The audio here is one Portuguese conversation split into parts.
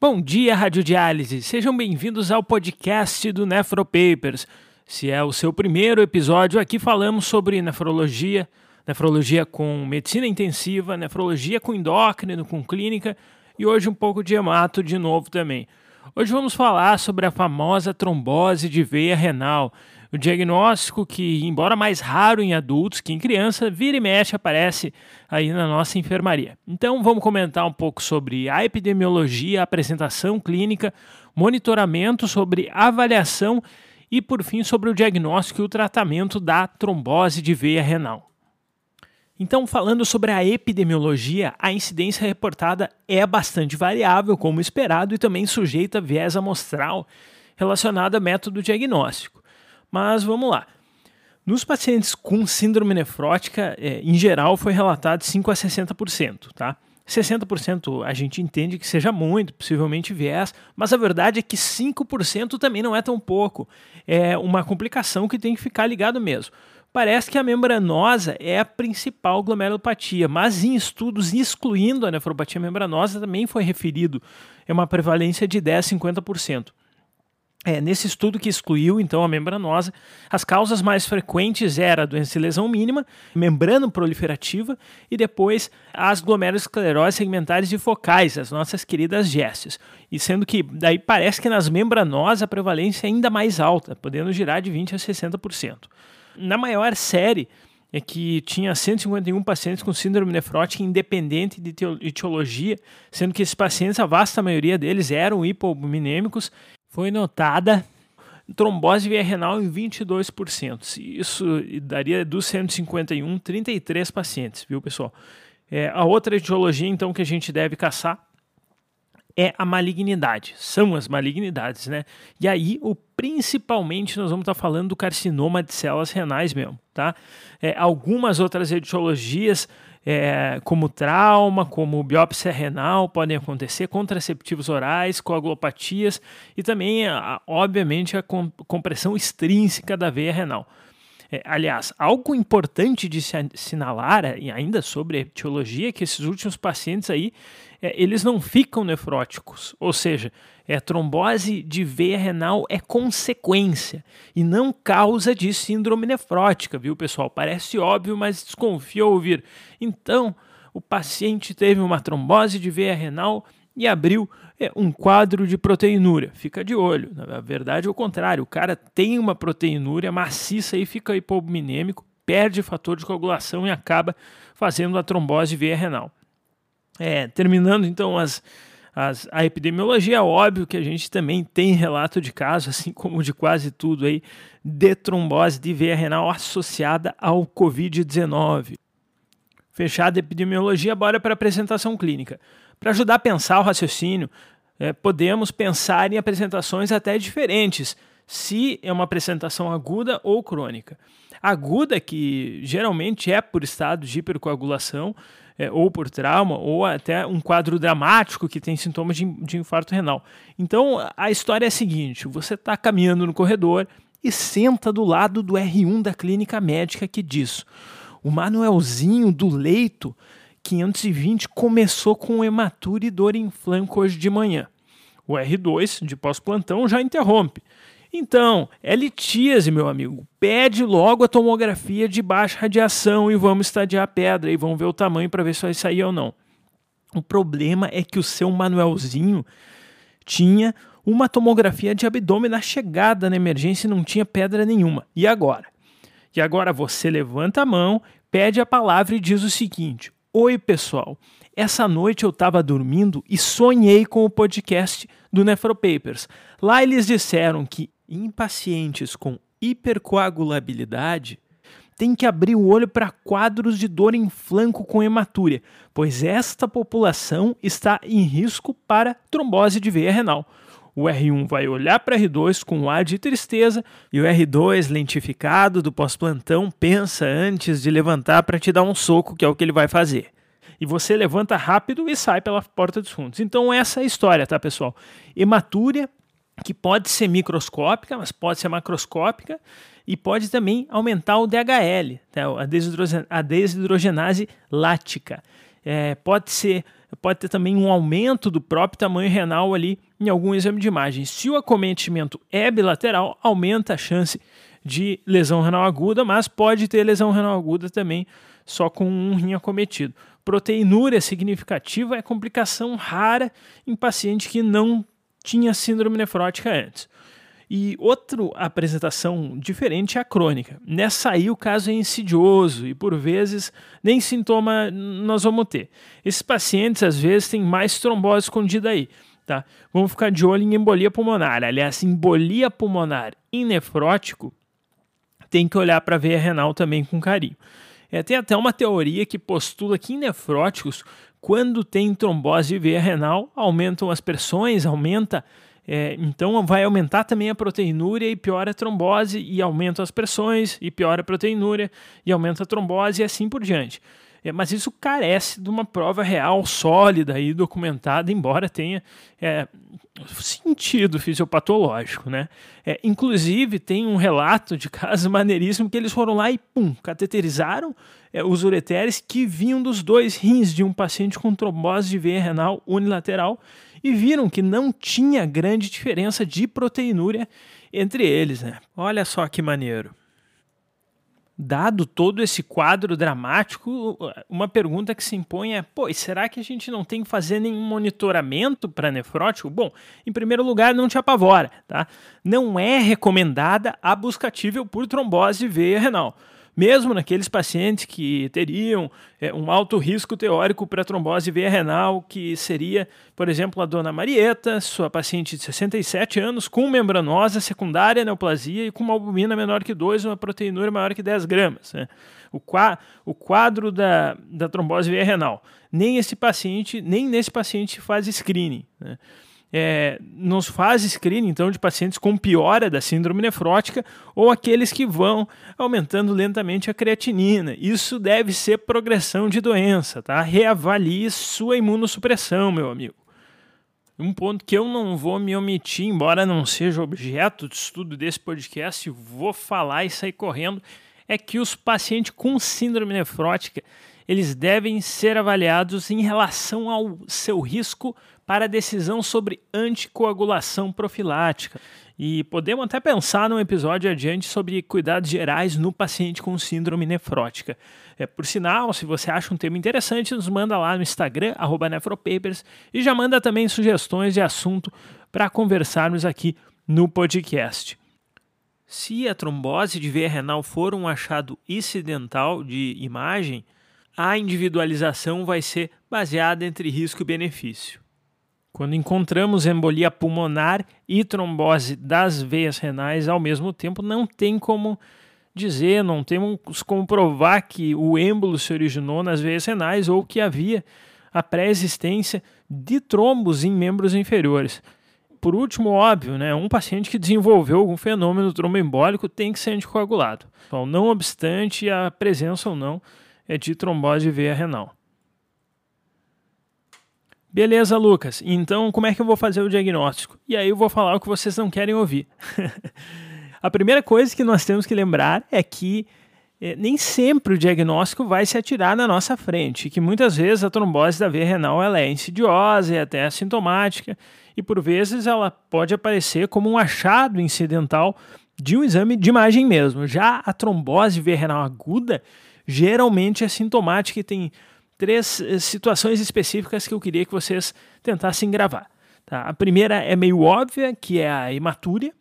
Bom dia, Radiodiálise! Sejam bem-vindos ao podcast do Nefropapers. Se é o seu primeiro episódio, aqui falamos sobre nefrologia, nefrologia com medicina intensiva, nefrologia com endócrino, com clínica e hoje um pouco de hemato de novo também. Hoje vamos falar sobre a famosa trombose de veia renal, o diagnóstico que, embora mais raro em adultos que em criança, vira e mexe aparece aí na nossa enfermaria. Então vamos comentar um pouco sobre a epidemiologia, a apresentação clínica, monitoramento sobre avaliação e, por fim, sobre o diagnóstico e o tratamento da trombose de veia renal. Então, falando sobre a epidemiologia, a incidência reportada é bastante variável, como esperado, e também sujeita a viés amostral relacionado a método diagnóstico. Mas vamos lá. Nos pacientes com síndrome nefrótica, é, em geral, foi relatado 5 a 60%, tá? 60% a gente entende que seja muito, possivelmente viés, mas a verdade é que 5% também não é tão pouco. É uma complicação que tem que ficar ligado mesmo. Parece que a membranosa é a principal glomerulopatia, mas em estudos excluindo a nefropatia membranosa também foi referido é uma prevalência de 10 a 50%. É, nesse estudo que excluiu então a membranosa, as causas mais frequentes eram a doença de lesão mínima, membrana proliferativa e depois as glomerulosclerose segmentares e focais, as nossas queridas GESTs. E sendo que daí parece que nas membranosas a prevalência é ainda mais alta, podendo girar de 20 a 60%. Na maior série, é que tinha 151 pacientes com síndrome nefrótica independente de etiologia, sendo que esses pacientes, a vasta maioria deles eram hipominêmicos, foi notada trombose via renal em 22%. Isso daria dos 151, 33 pacientes, viu, pessoal? É, a outra etiologia, então, que a gente deve caçar é a malignidade, são as malignidades, né? E aí, o principalmente, nós vamos estar falando do carcinoma de células renais mesmo, tá? É, algumas outras etiologias, é, como trauma, como biópsia renal, podem acontecer, contraceptivos orais, coagulopatias e também, obviamente, a compressão extrínseca da veia renal. É, aliás, algo importante de se assinalar, e ainda sobre a etiologia, é que esses últimos pacientes aí, é, eles não ficam nefróticos, ou seja, é, trombose de veia renal é consequência e não causa de síndrome nefrótica, viu, pessoal? Parece óbvio, mas desconfia ouvir. Então, o paciente teve uma trombose de veia renal e abriu é, um quadro de proteinúria. Fica de olho. Na verdade, é o contrário. O cara tem uma proteinúria maciça e fica hipominêmico, perde fator de coagulação e acaba fazendo a trombose veia renal. É, terminando então as, as, a epidemiologia, óbvio que a gente também tem relato de casos, assim como de quase tudo aí, de trombose de veia renal associada ao Covid-19. Fechada a epidemiologia, bora para a apresentação clínica. Para ajudar a pensar o raciocínio, é, podemos pensar em apresentações até diferentes, se é uma apresentação aguda ou crônica. Aguda, que geralmente é por estado de hipercoagulação, é, ou por trauma, ou até um quadro dramático que tem sintomas de, de infarto renal. Então a história é a seguinte: você está caminhando no corredor e senta do lado do R1 da clínica médica que diz: o Manuelzinho do leito 520 começou com hematura e dor em flanco hoje de manhã. O R2 de pós-plantão já interrompe. Então, é litíase, meu amigo. Pede logo a tomografia de baixa radiação e vamos estadiar a pedra e vamos ver o tamanho para ver se vai sair ou não. O problema é que o seu Manuelzinho tinha uma tomografia de abdômen na chegada na emergência e não tinha pedra nenhuma. E agora? E agora você levanta a mão, pede a palavra e diz o seguinte: Oi, pessoal. Essa noite eu estava dormindo e sonhei com o podcast do Nefropapers. Lá eles disseram que em pacientes com hipercoagulabilidade, tem que abrir o olho para quadros de dor em flanco com hematúria, pois esta população está em risco para trombose de veia renal. O R1 vai olhar para R2 com um ar de tristeza e o R2, lentificado do pós-plantão, pensa antes de levantar para te dar um soco, que é o que ele vai fazer. E você levanta rápido e sai pela porta dos fundos. Então, essa é a história, tá, pessoal? Hematúria que pode ser microscópica, mas pode ser macroscópica e pode também aumentar o DHL, tá? a, desidrogenase lática. É, pode ser, pode ter também um aumento do próprio tamanho renal ali em algum exame de imagem. Se o acometimento é bilateral, aumenta a chance de lesão renal aguda, mas pode ter lesão renal aguda também só com um rim acometido. Proteinúria significativa é complicação rara em paciente que não tinha síndrome nefrótica antes. E outra apresentação diferente é a crônica. Nessa aí o caso é insidioso e por vezes nem sintoma nós vamos ter. Esses pacientes às vezes têm mais trombose escondida aí. Tá? Vamos ficar de olho em embolia pulmonar. Aliás, embolia pulmonar em nefrótico tem que olhar para a veia renal também com carinho. É, tem até uma teoria que postula que em nefróticos, quando tem trombose de veia renal, aumentam as pressões, aumenta, é, então vai aumentar também a proteinúria e piora a trombose, e aumenta as pressões, e piora a proteinúria, e aumenta a trombose, e assim por diante. É, mas isso carece de uma prova real, sólida e documentada, embora tenha é, sentido fisiopatológico. Né? É, inclusive, tem um relato de caso maneiríssimo que eles foram lá e, pum, cateterizaram é, os ureteres que vinham dos dois rins de um paciente com trombose de veia renal unilateral e viram que não tinha grande diferença de proteinúria entre eles. Né? Olha só que maneiro dado todo esse quadro dramático, uma pergunta que se impõe é: pô, será que a gente não tem que fazer nenhum monitoramento para nefrótico? Bom, em primeiro lugar, não te apavora, tá? Não é recomendada a busca atível por trombose veia renal mesmo naqueles pacientes que teriam é, um alto risco teórico para trombose veia renal, que seria, por exemplo, a dona Marieta, sua paciente de 67 anos, com membranosa secundária neoplasia e com uma albumina menor que 2, uma proteinúria maior que 10 gramas. Né? O, qua o quadro da, da trombose veia renal. Nem esse paciente, nem nesse paciente faz screening. Né? É, nos faz screening então de pacientes com piora da síndrome nefrótica ou aqueles que vão aumentando lentamente a creatinina. Isso deve ser progressão de doença, tá? Reavalie sua imunossupressão, meu amigo. Um ponto que eu não vou me omitir, embora não seja objeto de estudo desse podcast, vou falar e sair correndo, é que os pacientes com síndrome nefrótica eles devem ser avaliados em relação ao seu risco para a decisão sobre anticoagulação profilática. E podemos até pensar num episódio adiante sobre cuidados gerais no paciente com síndrome nefrótica. É, por sinal, se você acha um tema interessante, nos manda lá no Instagram, nefropapers, e já manda também sugestões de assunto para conversarmos aqui no podcast. Se a trombose de veia renal for um achado incidental de imagem, a individualização vai ser baseada entre risco e benefício. Quando encontramos embolia pulmonar e trombose das veias renais ao mesmo tempo, não tem como dizer, não temos como provar que o êmbolo se originou nas veias renais ou que havia a pré-existência de trombos em membros inferiores. Por último, óbvio, né, um paciente que desenvolveu algum fenômeno tromboembólico tem que ser anticoagulado, então, não obstante a presença ou não é de trombose de veia renal. Beleza, Lucas. Então, como é que eu vou fazer o diagnóstico? E aí eu vou falar o que vocês não querem ouvir. a primeira coisa que nós temos que lembrar é que é, nem sempre o diagnóstico vai se atirar na nossa frente, que muitas vezes a trombose da veia renal ela é insidiosa e até assintomática, e por vezes ela pode aparecer como um achado incidental de um exame de imagem mesmo. Já a trombose veia renal aguda geralmente é sintomática e tem três eh, situações específicas que eu queria que vocês tentassem gravar. Tá? A primeira é meio óbvia, que é a hematúria.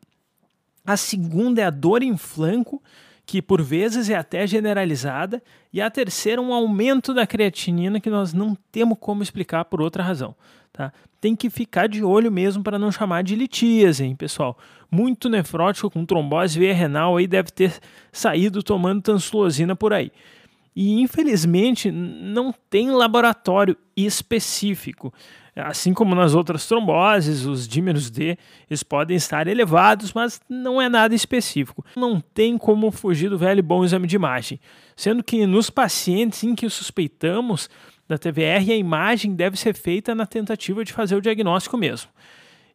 A segunda é a dor em flanco, que por vezes é até generalizada. E a terceira, um aumento da creatinina que nós não temos como explicar por outra razão. Tá? Tem que ficar de olho mesmo para não chamar de litíase, hein, pessoal? Muito nefrótico com trombose veia renal aí deve ter saído tomando tansulosina por aí. E infelizmente não tem laboratório específico. Assim como nas outras tromboses, os dímeros D eles podem estar elevados, mas não é nada específico. Não tem como fugir do velho bom exame de imagem. Sendo que nos pacientes em que suspeitamos da TVR, a imagem deve ser feita na tentativa de fazer o diagnóstico mesmo.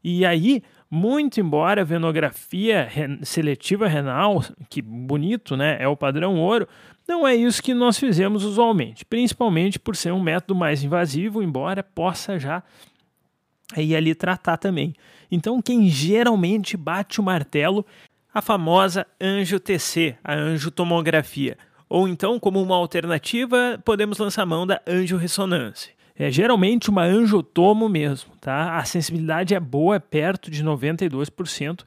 E aí, Muito embora a venografia seletiva renal, que bonito, né, é o padrão ouro, não é isso que nós fizemos usualmente, principalmente por ser um método mais invasivo, embora possa já ir ali tratar também. Então, quem geralmente bate o martelo, a famosa anjo-TC, a angiotomografia, ou então, como uma alternativa, podemos lançar mão da angiorressonância é geralmente uma angiotomo mesmo, tá? A sensibilidade é boa, é perto de 92%,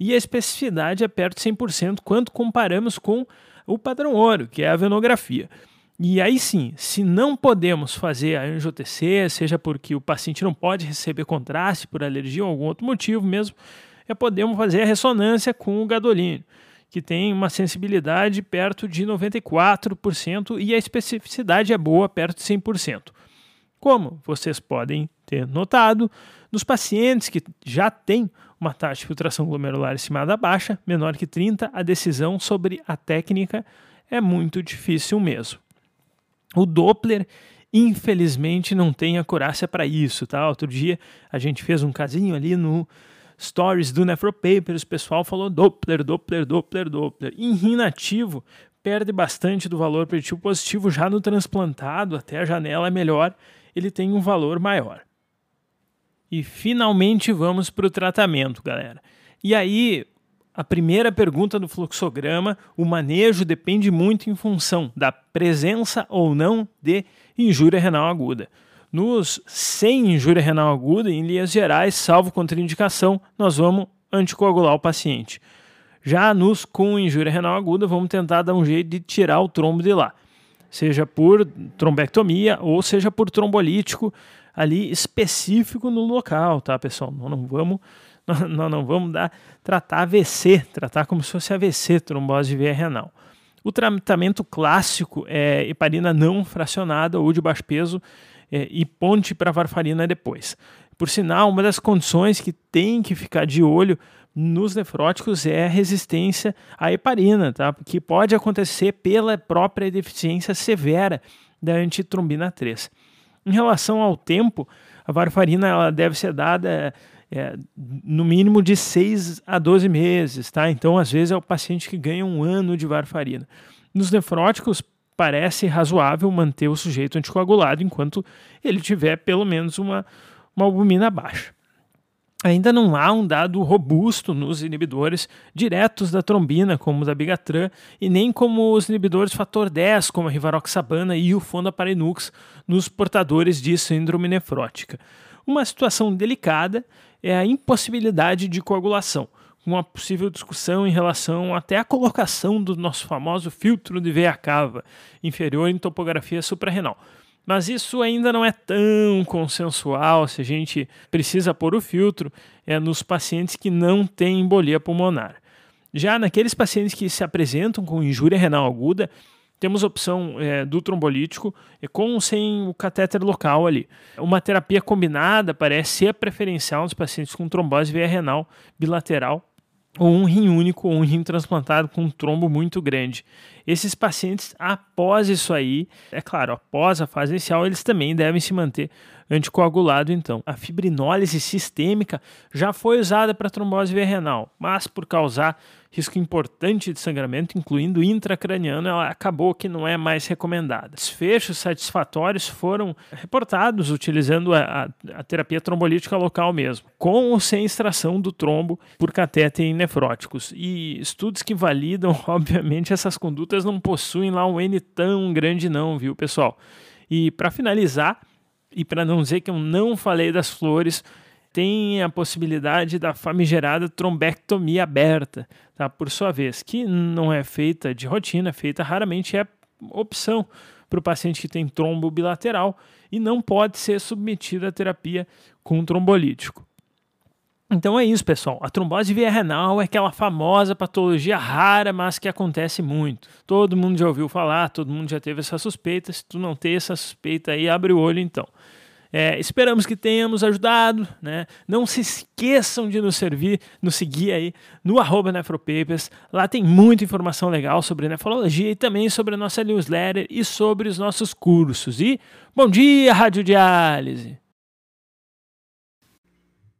e a especificidade é perto de 100% quando comparamos com o padrão ouro, que é a venografia. E aí sim, se não podemos fazer a angiotc, seja porque o paciente não pode receber contraste por alergia ou algum outro motivo mesmo, é podemos fazer a ressonância com o gadolínio, que tem uma sensibilidade perto de 94% e a especificidade é boa, perto de 100%. Como vocês podem ter notado, nos pacientes que já têm uma taxa de filtração glomerular estimada baixa, menor que 30, a decisão sobre a técnica é muito difícil mesmo. O Doppler, infelizmente, não tem acurácia para isso, tá? Outro dia a gente fez um casinho ali no stories do Nefropapers, o pessoal falou Doppler, Doppler, Doppler, Doppler. Em rim nativo, perde bastante do valor preditivo positivo, já no transplantado, até a janela é melhor ele tem um valor maior. E finalmente vamos para o tratamento, galera. E aí, a primeira pergunta do fluxograma: o manejo depende muito em função da presença ou não de injúria renal aguda. Nos sem injúria renal aguda, em linhas gerais, salvo contraindicação, nós vamos anticoagular o paciente. Já nos com injúria renal aguda, vamos tentar dar um jeito de tirar o trombo de lá seja por trombectomia ou seja por trombolítico ali específico no local, tá, pessoal? Nós não vamos, nós não vamos dar, tratar AVC, tratar como se fosse AVC, trombose de veia renal. O tratamento clássico é heparina não fracionada ou de baixo peso é, e ponte para varfarina depois. Por sinal, uma das condições que tem que ficar de olho nos nefróticos é a resistência à heparina, tá? que pode acontecer pela própria deficiência severa da antitrombina 3. Em relação ao tempo, a varfarina ela deve ser dada é, no mínimo de 6 a 12 meses, tá? Então, às vezes, é o paciente que ganha um ano de varfarina. Nos nefróticos, parece razoável manter o sujeito anticoagulado enquanto ele tiver pelo menos uma, uma albumina baixa. Ainda não há um dado robusto nos inibidores diretos da trombina, como o da bigatran, e nem como os inibidores fator 10, como a rivaroxabana e o fondaparinux, nos portadores de síndrome nefrótica. Uma situação delicada é a impossibilidade de coagulação, com uma possível discussão em relação até à colocação do nosso famoso filtro de veia cava inferior em topografia suprarrenal. Mas isso ainda não é tão consensual se a gente precisa pôr o filtro é nos pacientes que não têm embolia pulmonar. Já naqueles pacientes que se apresentam com injúria renal aguda, temos a opção é, do trombolítico é, com ou sem o catéter local ali. Uma terapia combinada parece ser preferencial nos pacientes com trombose via renal bilateral ou um rim único ou um rim transplantado com um trombo muito grande. Esses pacientes, após isso aí, é claro, após a fase inicial, eles também devem se manter anticoagulado então. A fibrinólise sistêmica já foi usada para trombose via renal, mas por causar risco importante de sangramento, incluindo intracraniano, ela acabou que não é mais recomendada. Desfechos satisfatórios foram reportados utilizando a, a, a terapia trombolítica local mesmo, com ou sem extração do trombo por catéter em nefróticos. E estudos que validam, obviamente, essas condutas não possuem lá um N tão grande não, viu, pessoal? E para finalizar, e para não dizer que eu não falei das flores, tem a possibilidade da famigerada trombectomia aberta, tá? por sua vez, que não é feita de rotina, é feita raramente, é opção para o paciente que tem trombo bilateral e não pode ser submetido à terapia com trombolítico. Então é isso, pessoal. A trombose via renal é aquela famosa patologia rara, mas que acontece muito. Todo mundo já ouviu falar, todo mundo já teve essa suspeita. Se tu não tem essa suspeita aí, abre o olho então. É, esperamos que tenhamos ajudado. Né? Não se esqueçam de nos servir, nos seguir aí no arroba Nefropapers. Lá tem muita informação legal sobre nefrologia e também sobre a nossa newsletter e sobre os nossos cursos. E bom dia, Radiodiálise!